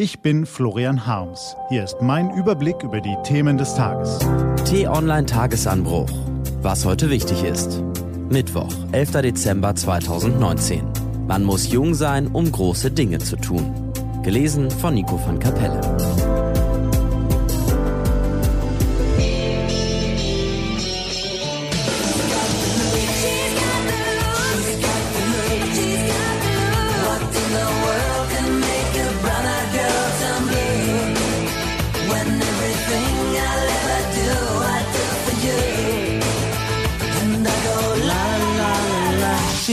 Ich bin Florian Harms. Hier ist mein Überblick über die Themen des Tages. T-Online Tagesanbruch. Was heute wichtig ist. Mittwoch, 11. Dezember 2019. Man muss jung sein, um große Dinge zu tun. Gelesen von Nico van Kapelle.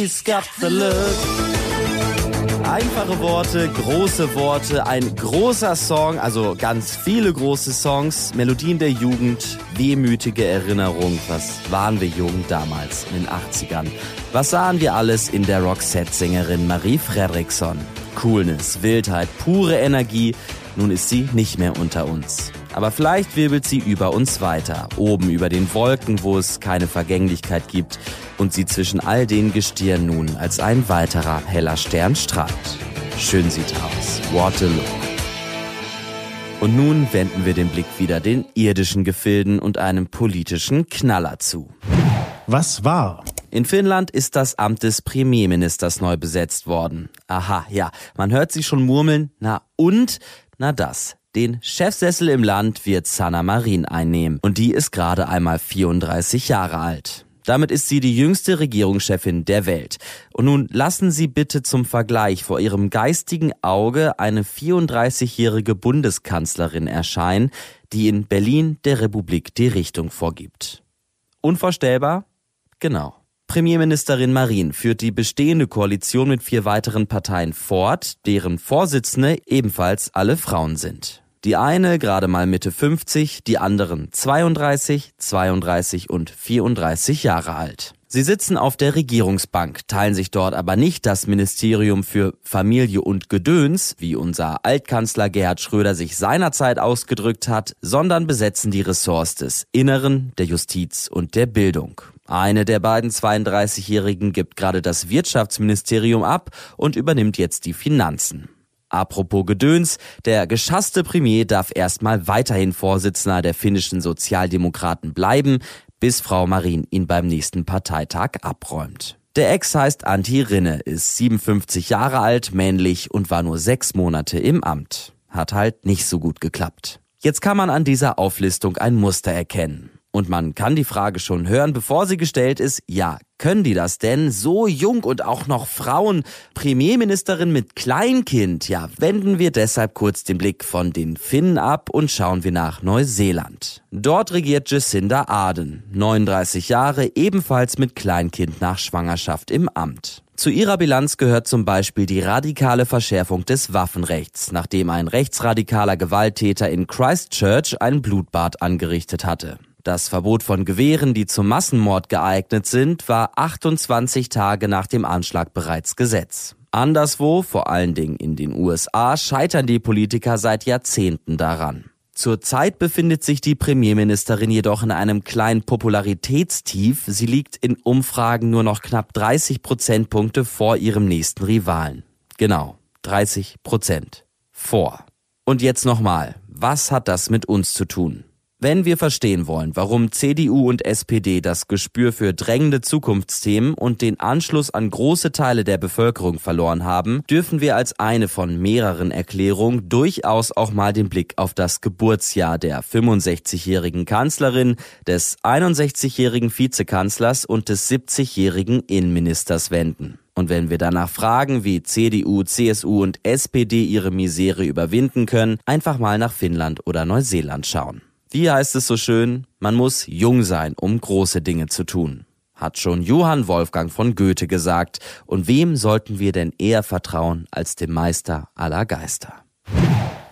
She's got the look. Einfache Worte, große Worte, ein großer Song, also ganz viele große Songs, Melodien der Jugend, wehmütige Erinnerung. Was waren wir jung damals in den 80ern? Was sahen wir alles in der Roxette-Sängerin Marie Fredriksson? Coolness, Wildheit, pure Energie. Nun ist sie nicht mehr unter uns. Aber vielleicht wirbelt sie über uns weiter, oben über den Wolken, wo es keine Vergänglichkeit gibt und sie zwischen all den Gestirn nun als ein weiterer heller Stern strahlt. Schön sieht aus. Waterloo. Und nun wenden wir den Blick wieder den irdischen Gefilden und einem politischen Knaller zu. Was war? In Finnland ist das Amt des Premierministers neu besetzt worden. Aha, ja, man hört sie schon murmeln. Na und? Na das. Den Chefsessel im Land wird Sanna Marin einnehmen und die ist gerade einmal 34 Jahre alt. Damit ist sie die jüngste Regierungschefin der Welt. Und nun lassen Sie bitte zum Vergleich vor Ihrem geistigen Auge eine 34-jährige Bundeskanzlerin erscheinen, die in Berlin der Republik die Richtung vorgibt. Unvorstellbar? Genau. Premierministerin Marin führt die bestehende Koalition mit vier weiteren Parteien fort, deren Vorsitzende ebenfalls alle Frauen sind. Die eine gerade mal Mitte 50, die anderen 32, 32 und 34 Jahre alt. Sie sitzen auf der Regierungsbank, teilen sich dort aber nicht das Ministerium für Familie und Gedöns, wie unser Altkanzler Gerhard Schröder sich seinerzeit ausgedrückt hat, sondern besetzen die Ressorts des Inneren, der Justiz und der Bildung. Eine der beiden 32-Jährigen gibt gerade das Wirtschaftsministerium ab und übernimmt jetzt die Finanzen. Apropos Gedöns, der geschasste Premier darf erstmal weiterhin Vorsitzender der finnischen Sozialdemokraten bleiben, bis Frau Marin ihn beim nächsten Parteitag abräumt. Der Ex heißt Antti Rinne, ist 57 Jahre alt, männlich und war nur sechs Monate im Amt. Hat halt nicht so gut geklappt. Jetzt kann man an dieser Auflistung ein Muster erkennen. Und man kann die Frage schon hören, bevor sie gestellt ist, ja, können die das denn? So jung und auch noch Frauen, Premierministerin mit Kleinkind. Ja, wenden wir deshalb kurz den Blick von den Finnen ab und schauen wir nach Neuseeland. Dort regiert Jacinda Arden, 39 Jahre, ebenfalls mit Kleinkind nach Schwangerschaft im Amt. Zu ihrer Bilanz gehört zum Beispiel die radikale Verschärfung des Waffenrechts, nachdem ein rechtsradikaler Gewalttäter in Christchurch ein Blutbad angerichtet hatte. Das Verbot von Gewehren, die zum Massenmord geeignet sind, war 28 Tage nach dem Anschlag bereits Gesetz. Anderswo, vor allen Dingen in den USA, scheitern die Politiker seit Jahrzehnten daran. Zurzeit befindet sich die Premierministerin jedoch in einem kleinen Popularitätstief. Sie liegt in Umfragen nur noch knapp 30 Prozentpunkte vor ihrem nächsten Rivalen. Genau, 30 Prozent. Vor. Und jetzt nochmal, was hat das mit uns zu tun? Wenn wir verstehen wollen, warum CDU und SPD das Gespür für drängende Zukunftsthemen und den Anschluss an große Teile der Bevölkerung verloren haben, dürfen wir als eine von mehreren Erklärungen durchaus auch mal den Blick auf das Geburtsjahr der 65-jährigen Kanzlerin, des 61-jährigen Vizekanzlers und des 70-jährigen Innenministers wenden. Und wenn wir danach fragen, wie CDU, CSU und SPD ihre Misere überwinden können, einfach mal nach Finnland oder Neuseeland schauen. Wie heißt es so schön? Man muss jung sein, um große Dinge zu tun. Hat schon Johann Wolfgang von Goethe gesagt. Und wem sollten wir denn eher vertrauen als dem Meister aller Geister?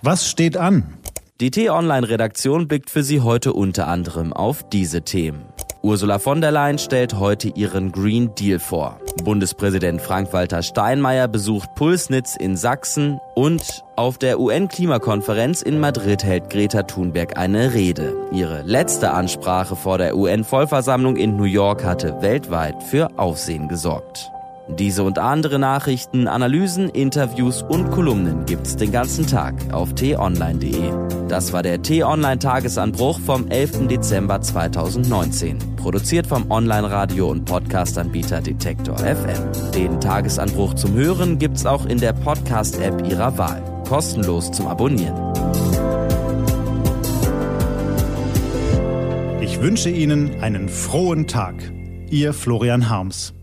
Was steht an? Die T-Online-Redaktion blickt für Sie heute unter anderem auf diese Themen. Ursula von der Leyen stellt heute ihren Green Deal vor. Bundespräsident Frank-Walter Steinmeier besucht Pulsnitz in Sachsen und auf der UN-Klimakonferenz in Madrid hält Greta Thunberg eine Rede. Ihre letzte Ansprache vor der UN-Vollversammlung in New York hatte weltweit für Aufsehen gesorgt. Diese und andere Nachrichten, Analysen, Interviews und Kolumnen gibt's den ganzen Tag auf t-online.de. Das war der T-Online Tagesanbruch vom 11. Dezember 2019. Produziert vom Online-Radio- und Podcast-Anbieter Detektor FM. Den Tagesanbruch zum Hören gibt's auch in der Podcast-App Ihrer Wahl. Kostenlos zum Abonnieren. Ich wünsche Ihnen einen frohen Tag. Ihr Florian Harms.